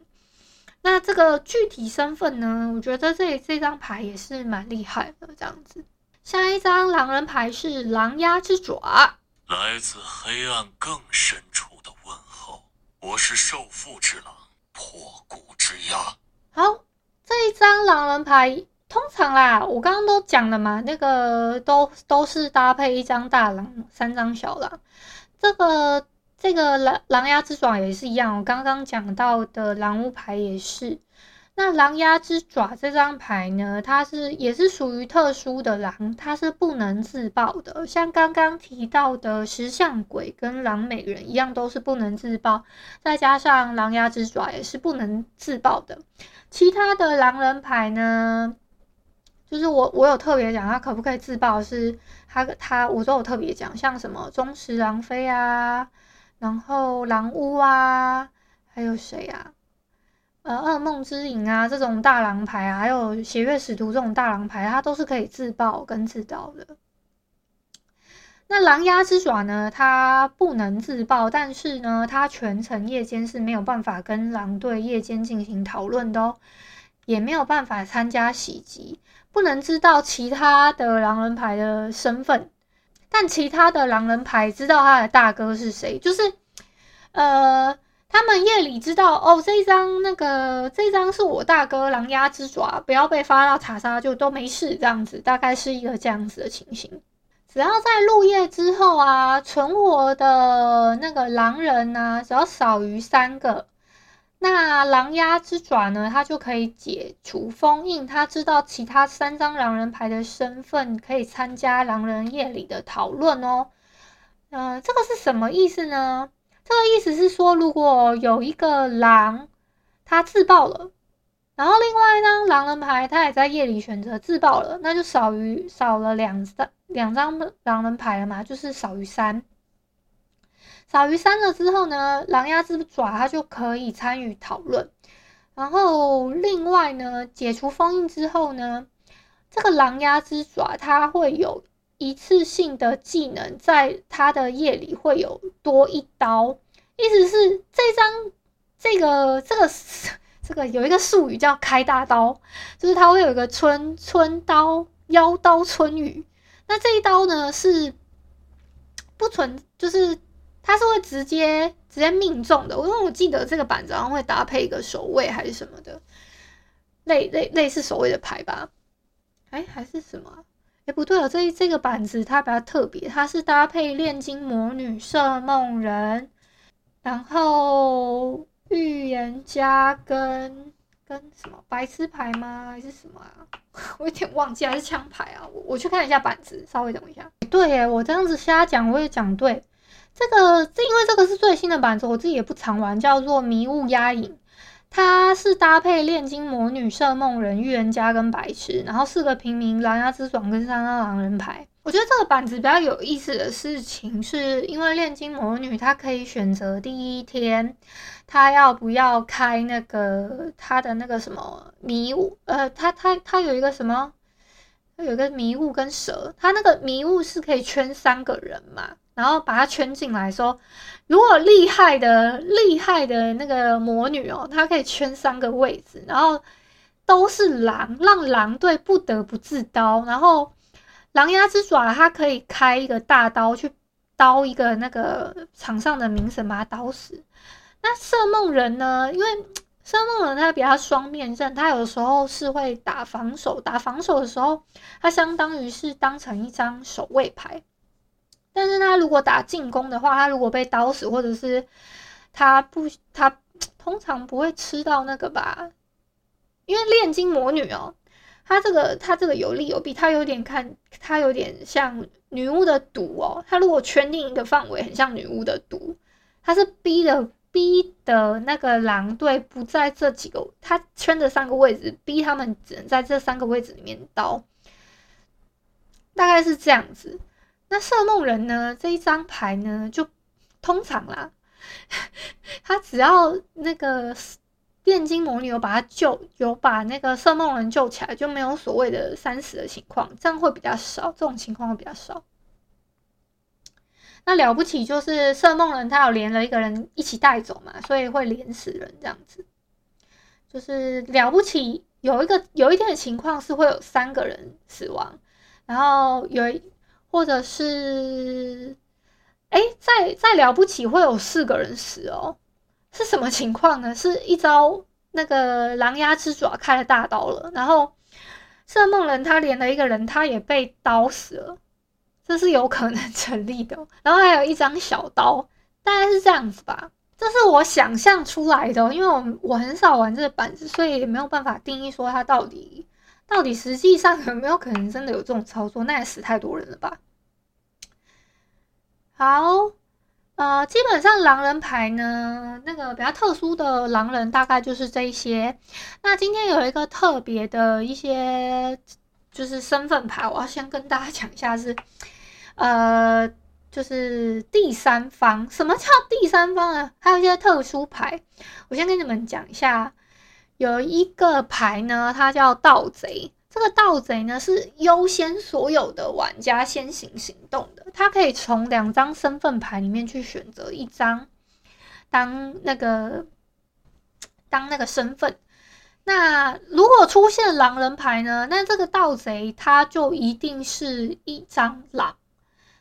那这个具体身份呢？我觉得这这张牌也是蛮厉害的。这样子，下一张狼人牌是狼牙之爪，
来自黑暗更深处的问候。我是受腹之狼。破骨之鸦。
好，这一张狼人牌，通常啦，我刚刚都讲了嘛，那个都都是搭配一张大狼，三张小狼。这个这个狼狼牙之爪也是一样，我刚刚讲到的狼屋牌也是。那狼牙之爪这张牌呢，它是也是属于特殊的狼，它是不能自爆的。像刚刚提到的石像鬼跟狼美人一样，都是不能自爆。再加上狼牙之爪也是不能自爆的。其他的狼人牌呢，就是我我有特别讲，它可不可以自爆？是它它我都有特别讲，像什么忠实狼妃啊，然后狼巫啊，还有谁啊？呃，噩梦之影啊，这种大狼牌啊，还有邪月使徒这种大狼牌，它都是可以自爆跟自招的。那狼牙之爪呢？它不能自爆，但是呢，它全程夜间是没有办法跟狼队夜间进行讨论的哦，也没有办法参加袭击，不能知道其他的狼人牌的身份，但其他的狼人牌知道他的大哥是谁，就是呃。他们夜里知道哦，这张那个这张是我大哥狼鸦之爪，不要被发到查杀就都没事，这样子大概是一个这样子的情形。只要在入夜之后啊，存活的那个狼人呢、啊，只要少于三个，那狼鸦之爪呢，他就可以解除封印，他知道其他三张狼人牌的身份，可以参加狼人夜里的讨论哦。嗯、呃，这个是什么意思呢？这个意思是说，如果有一个狼，他自爆了，然后另外一张狼人牌，他也在夜里选择自爆了，那就少于少了两张两张狼人牌了嘛，就是少于三。少于三了之后呢，狼牙之爪它就可以参与讨论。然后另外呢，解除封印之后呢，这个狼牙之爪它会有一次性的技能，在他的夜里会有多一刀，意思是这张这个这个 这个有一个术语叫开大刀，就是它会有一个春春刀妖刀春雨。那这一刀呢是不存，就是它是会直接直接命中的。因为我记得这个板子好像会搭配一个守卫还是什么的，类类类似守卫的牌吧？哎，还是什么？哎，不对哦，这这个板子它比较特别，它是搭配炼金魔女、摄梦人，然后预言家跟。跟什么白痴牌吗？还是什么啊？我有点忘记，还是枪牌啊？我我去看一下板子，稍微等一下。对耶，我这样子瞎讲，我也讲对。这个是因为这个是最新的板子，我自己也不常玩，叫做迷雾压影。它是搭配炼金魔女、摄梦人、预言家跟白痴，然后四个平民、狼牙之爪跟三张狼人牌。我觉得这个板子比较有意思的事情，是因为炼金魔女她可以选择第一天，她要不要开那个她的那个什么迷雾，呃，她她她有一个什么，她有一个迷雾跟蛇，她那个迷雾是可以圈三个人嘛，然后把它圈进来说，如果厉害的厉害的那个魔女哦，她可以圈三个位置，然后都是狼，让狼队不得不自刀，然后。狼牙之爪，它可以开一个大刀去刀一个那个场上的名神，把他刀死。那摄梦人呢？因为摄梦人他比较双面刃，他有时候是会打防守，打防守的时候，他相当于是当成一张守卫牌。但是他如果打进攻的话，他如果被刀死，或者是他不，他通常不会吃到那个吧？因为炼金魔女哦。他这个，他这个有利有弊，他有点看，他有点像女巫的毒哦。他如果圈定一个范围，很像女巫的毒，他是逼的逼的那个狼队不在这几个，他圈的三个位置，逼他们只能在这三个位置里面刀，大概是这样子。那色梦人呢？这一张牌呢，就通常啦，他只要那个。炼金魔女有把他救，有把那个色梦人救起来，就没有所谓的三死的情况，这样会比较少，这种情况会比较少。那了不起就是色梦人他有连了一个人一起带走嘛，所以会连死人这样子。就是了不起有一个有一天的情况是会有三个人死亡，然后有或者是哎，再再了不起会有四个人死哦。是什么情况呢？是一招那个狼牙之爪开了大刀了，然后摄梦人他连了一个人，他也被刀死了，这是有可能 成立的。然后还有一张小刀，大概是这样子吧。这是我想象出来的，因为我我很少玩这个板子，所以没有办法定义说它到底到底实际上有没有可能真的有这种操作，那也死太多人了吧。好。呃，基本上狼人牌呢，那个比较特殊的狼人大概就是这一些。那今天有一个特别的一些就是身份牌，我要先跟大家讲一下是，呃，就是第三方。什么叫第三方啊？还有一些特殊牌，我先跟你们讲一下。有一个牌呢，它叫盗贼。这个盗贼呢，是优先所有的玩家先行行动的，他可以从两张身份牌里面去选择一张当那个当那个身份。那如果出现狼人牌呢，那这个盗贼他就一定是一张狼，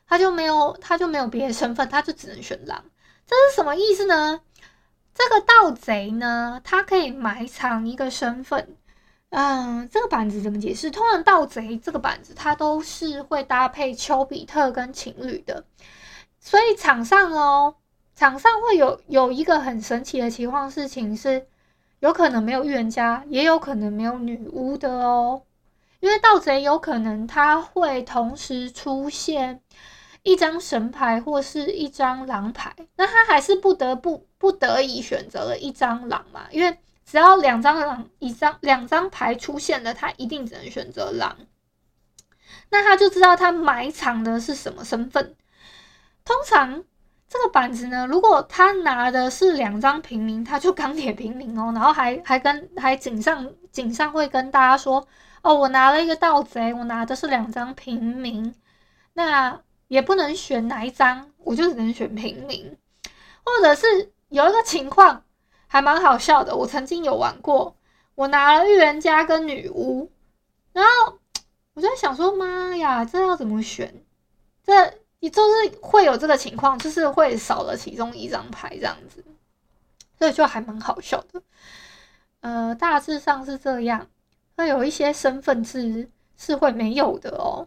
他就没有他就没有别的身份，他就只能选狼。这是什么意思呢？这个盗贼呢，他可以埋藏一个身份。嗯，这个板子怎么解释？通常盗贼这个板子，它都是会搭配丘比特跟情侣的，所以场上哦，场上会有有一个很神奇的情况，事情是有可能没有预言家，也有可能没有女巫的哦，因为盗贼有可能他会同时出现一张神牌或是一张狼牌，那他还是不得不不得已选择了一张狼嘛，因为。只要两张狼，一张两张牌出现了，他一定只能选择狼。那他就知道他埋藏的是什么身份。通常这个板子呢，如果他拿的是两张平民，他就钢铁平民哦，然后还还跟还井上井上会跟大家说，哦，我拿了一个盗贼，我拿的是两张平民，那也不能选哪一张，我就只能选平民，或者是有一个情况还蛮好笑的，我曾经有玩过，我拿了预言家跟女巫，然后我就在想说，妈呀，这要怎么选？这。你就是会有这个情况，就是会少了其中一张牌这样子，所以就还蛮好笑的。呃，大致上是这样。那有一些身份制是会没有的哦。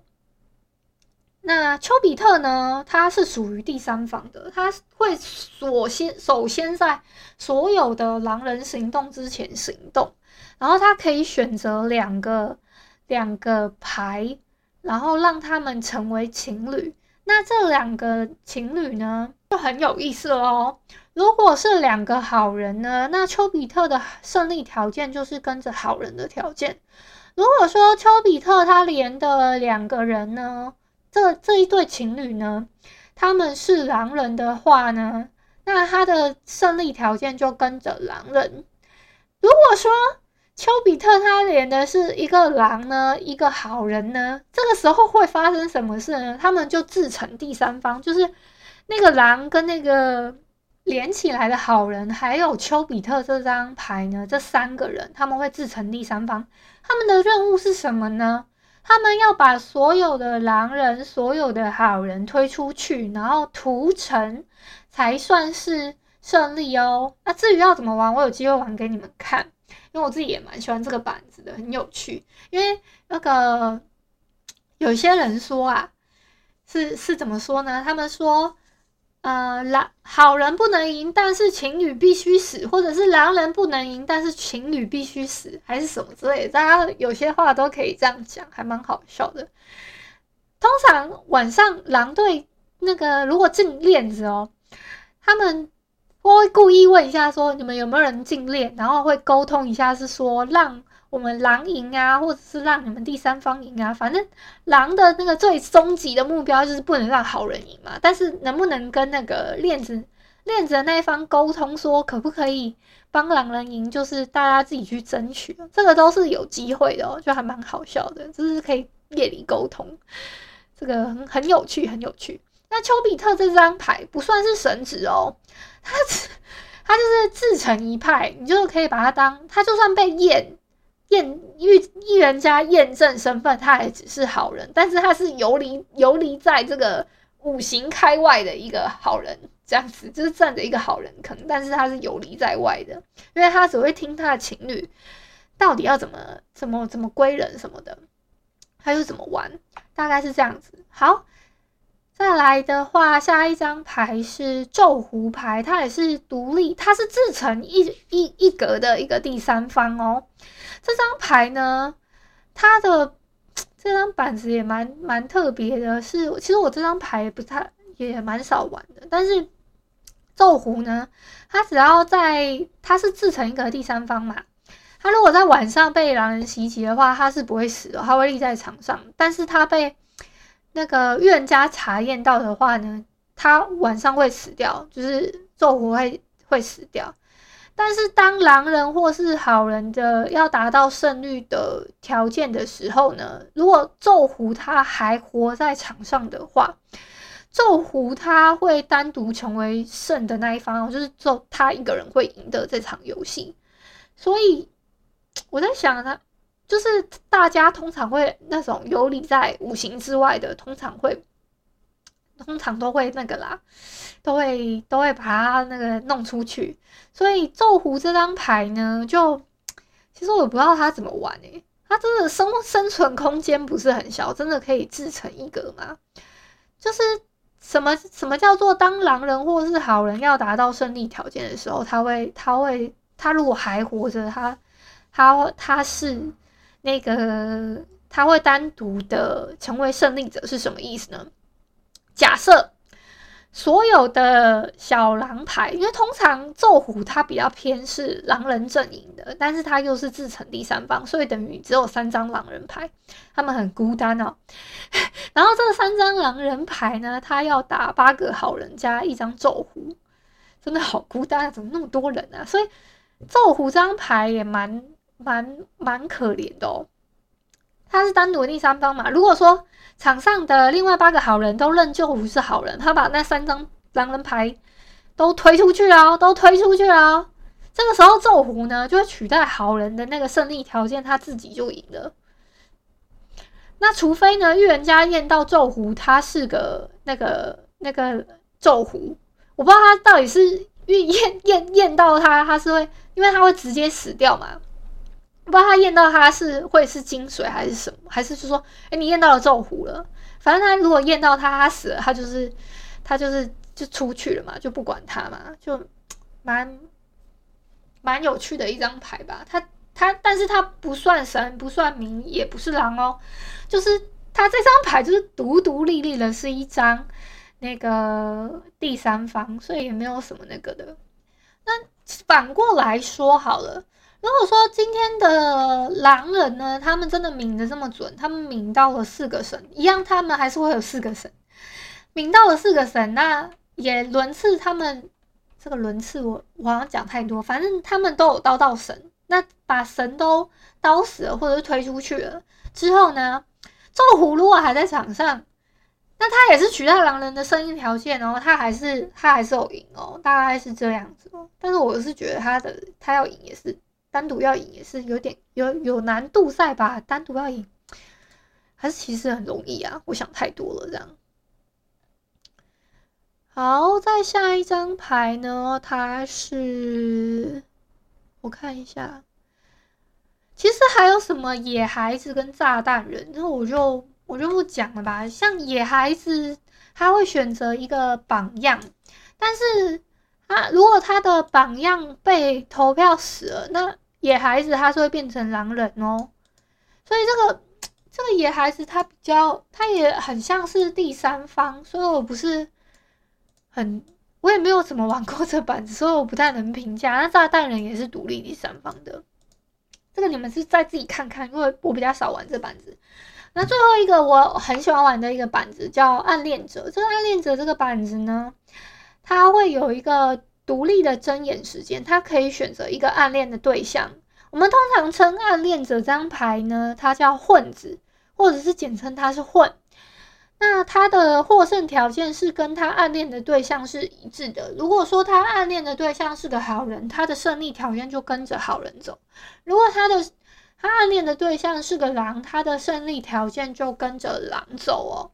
那丘比特呢？它是属于第三方的，它会首先首先在所有的狼人行动之前行动，然后它可以选择两个两个牌，然后让他们成为情侣。那这两个情侣呢，就很有意思哦。如果是两个好人呢，那丘比特的胜利条件就是跟着好人的条件。如果说丘比特他连的两个人呢，这这一对情侣呢，他们是狼人的话呢，那他的胜利条件就跟着狼人。如果说，丘比特他连的是一个狼呢，一个好人呢，这个时候会发生什么事呢？他们就自成第三方，就是那个狼跟那个连起来的好人，还有丘比特这张牌呢，这三个人他们会自成第三方。他们的任务是什么呢？他们要把所有的狼人、所有的好人推出去，然后屠城才算是胜利哦。那至于要怎么玩，我有机会玩给你们看。因为我自己也蛮喜欢这个板子的，很有趣。因为那个有些人说啊，是是怎么说呢？他们说，呃，狼好人不能赢，但是情侣必须死，或者是狼人不能赢，但是情侣必须死，还是什么之类的。大家有些话都可以这样讲，还蛮好笑的。通常晚上狼队那个如果进链子哦，他们。会故意问一下，说你们有没有人进链，然后会沟通一下，是说让我们狼赢啊，或者是让你们第三方赢啊。反正狼的那个最终极的目标就是不能让好人赢嘛。但是能不能跟那个链子链子的那一方沟通，说可不可以帮狼人赢，就是大家自己去争取，这个都是有机会的哦，就还蛮好笑的，就是可以夜里沟通，这个很很有趣，很有趣。那丘比特这张牌不算是神职哦。他他就是自成一派，你就可以把他当他，就算被验验预预言家验证身份，他还只是好人，但是他是游离游离在这个五行开外的一个好人，这样子就是站着一个好人坑，但是他是游离在外的，因为他只会听他的情侣到底要怎么怎么怎么归人什么的，他就怎么玩，大概是这样子。好。再来的话，下一张牌是咒狐牌，它也是独立，它是自成一一一格的一个第三方哦。这张牌呢，它的 这张板子也蛮蛮特别的是，其实我这张牌不太也蛮少玩的，但是咒狐呢，它只要在它是自成一格第三方嘛，它如果在晚上被狼人袭击的话，它是不会死的，它会立在场上，但是它被那个预言家查验到的话呢，他晚上会死掉，就是咒狐会会死掉。但是当狼人或是好人的要达到胜率的条件的时候呢，如果咒狐他还活在场上的话，咒狐他会单独成为胜的那一方，就是咒他一个人会赢得这场游戏。所以我在想他。就是大家通常会那种游离在五行之外的，通常会，通常都会那个啦，都会都会把它那个弄出去。所以咒狐这张牌呢，就其实我不知道它怎么玩诶、欸，它真的生生存空间不是很小，真的可以自成一格吗？就是什么什么叫做当狼人或是好人要达到胜利条件的时候，他会他会他如果还活着，他他他是。那个他会单独的成为胜利者是什么意思呢？假设所有的小狼牌，因为通常咒虎它比较偏是狼人阵营的，但是它又是自成第三方，所以等于只有三张狼人牌，他们很孤单哦。然后这三张狼人牌呢，他要打八个好人加一张咒虎，真的好孤单啊，怎么那么多人啊？所以咒虎这张牌也蛮蛮蛮可怜的哦。他是单独的第三方嘛？如果说场上的另外八个好人都认咒虎是好人，他把那三张狼人牌都推出去了，都推出去了。这个时候咒虎呢就会取代好人的那个胜利条件，他自己就赢了。那除非呢预言家验到咒虎他是个那个那个咒虎，我不知道他到底是预验验验到他，他是会因为他会直接死掉嘛？不知道他验到他是会是金水还是什么，还是就说，哎、你验到了咒狐了。反正他如果验到他，他死了，他就是他就是就出去了嘛，就不管他嘛，就蛮蛮有趣的一张牌吧。他他，但是他不算神，不算明，也不是狼哦，就是他这张牌就是独独立立的，是一张那个第三方，所以也没有什么那个的。那反过来说好了。如果说今天的狼人呢，他们真的抿的这么准，他们抿到了四个神，一样他们还是会有四个神，抿到了四个神，那也轮次他们这个轮次我我好像讲太多，反正他们都有刀到神，那把神都刀死了或者是推出去了之后呢，咒虎如果还在场上，那他也是取代狼人的胜利条件哦，他还是他还是有赢哦，大概是这样子哦，但是我是觉得他的他要赢也是。单独要赢也是有点有有难度赛吧，单独要赢还是其实很容易啊？我想太多了，这样。好，再下一张牌呢？它是我看一下，其实还有什么野孩子跟炸弹人，那我就我就不讲了吧。像野孩子，他会选择一个榜样，但是他如果他的榜样被投票死了，那野孩子他是会变成狼人哦，所以这个这个野孩子他比较，他也很像是第三方，所以我不是很，我也没有怎么玩过这板子，所以我不太能评价。那炸弹人也是独立第三方的，这个你们是再自己看看，因为我比较少玩这板子。那最后一个我很喜欢玩的一个板子叫暗恋者，这个暗恋者这个板子呢，它会有一个。独立的睁眼时间，他可以选择一个暗恋的对象。我们通常称暗恋者这张牌呢，它叫混子，或者是简称它是混。那他的获胜条件是跟他暗恋的对象是一致的。如果说他暗恋的对象是个好人，他的胜利条件就跟着好人走；如果他的他暗恋的对象是个狼，他的胜利条件就跟着狼走哦。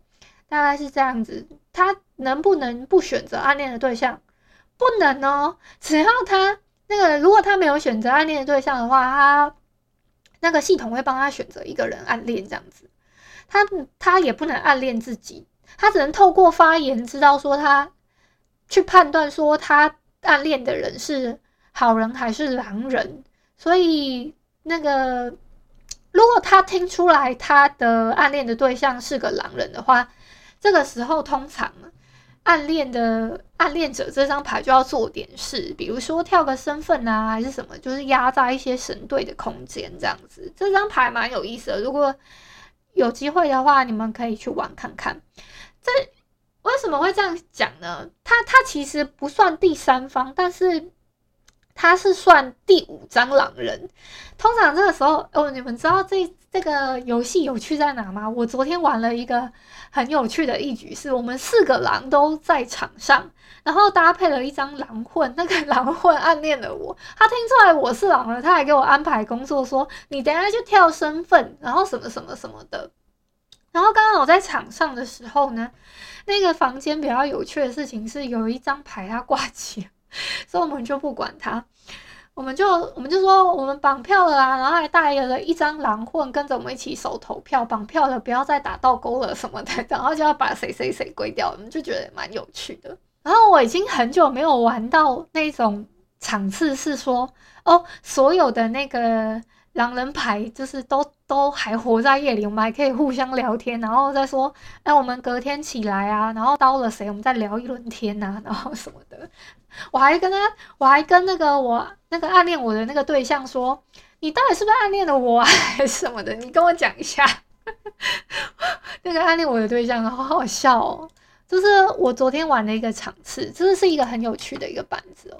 大概是这样子。他能不能不选择暗恋的对象？不能哦，只要他那个，如果他没有选择暗恋的对象的话，他那个系统会帮他选择一个人暗恋这样子。他他也不能暗恋自己，他只能透过发言知道说他去判断说他暗恋的人是好人还是狼人。所以那个如果他听出来他的暗恋的对象是个狼人的话，这个时候通常。暗恋的暗恋者这张牌就要做点事，比如说跳个身份啊，还是什么，就是压榨一些神队的空间这样子。这张牌蛮有意思的，如果有机会的话，你们可以去玩看看。这为什么会这样讲呢？它它其实不算第三方，但是它是算第五张狼人。通常这个时候，哦，你们知道这这个游戏有趣在哪吗？我昨天玩了一个。很有趣的一局是我们四个狼都在场上，然后搭配了一张狼混，那个狼混暗恋了我，他听出来我是狼了，他还给我安排工作说，你等下就跳身份，然后什么什么什么的。然后刚刚我在场上的时候呢，那个房间比较有趣的事情是有一张牌它挂起，所以我们就不管它。我们就我们就说我们绑票了啊，然后还带了一张狼混跟着我们一起手投票，绑票了不要再打倒钩了什么的，然后就要把谁谁谁归掉，我们就觉得蛮有趣的。然后我已经很久没有玩到那种场次，是说哦，所有的那个狼人牌就是都都还活在夜里，我们还可以互相聊天，然后再说，哎，我们隔天起来啊，然后刀了谁，我们再聊一轮天呐、啊，然后什么的。我还跟他，我还跟那个我那个暗恋我的那个对象说，你到底是不是暗恋的我啊，还是什么的？你跟我讲一下。那个暗恋我的对象好好笑哦，就是我昨天玩的一个场次，这是一个很有趣的一个板子哦，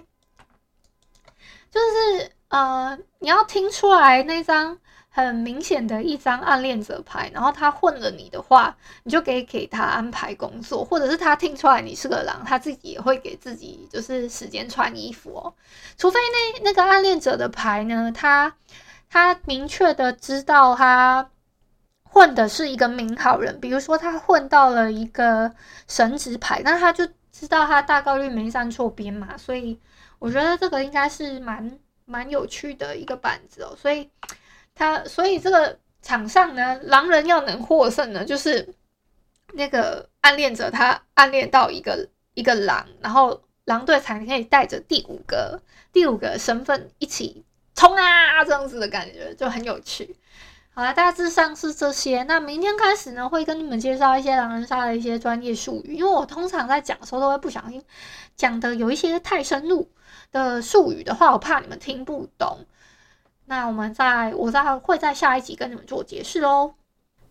就是呃，你要听出来那张很明显的一张暗恋者牌，然后他混了你的话，你就可以给他安排工作，或者是他听出来你是个狼，他自己也会给自己就是时间穿衣服哦，除非那那个暗恋者的牌呢，他他明确的知道他。混的是一个明好人，比如说他混到了一个神职牌，那他就知道他大概率没站错边嘛，所以我觉得这个应该是蛮蛮有趣的一个板子哦。所以他，所以这个场上呢，狼人要能获胜呢，就是那个暗恋者他暗恋到一个一个狼，然后狼队才可以带着第五个第五个身份一起冲啊，这样子的感觉就很有趣。好了，大致上是这些。那明天开始呢，会跟你们介绍一些狼人杀的一些专业术语，因为我通常在讲的时候都会不小心讲的有一些太深入的术语的话，我怕你们听不懂。那我们在我在会在下一集跟你们做解释哦。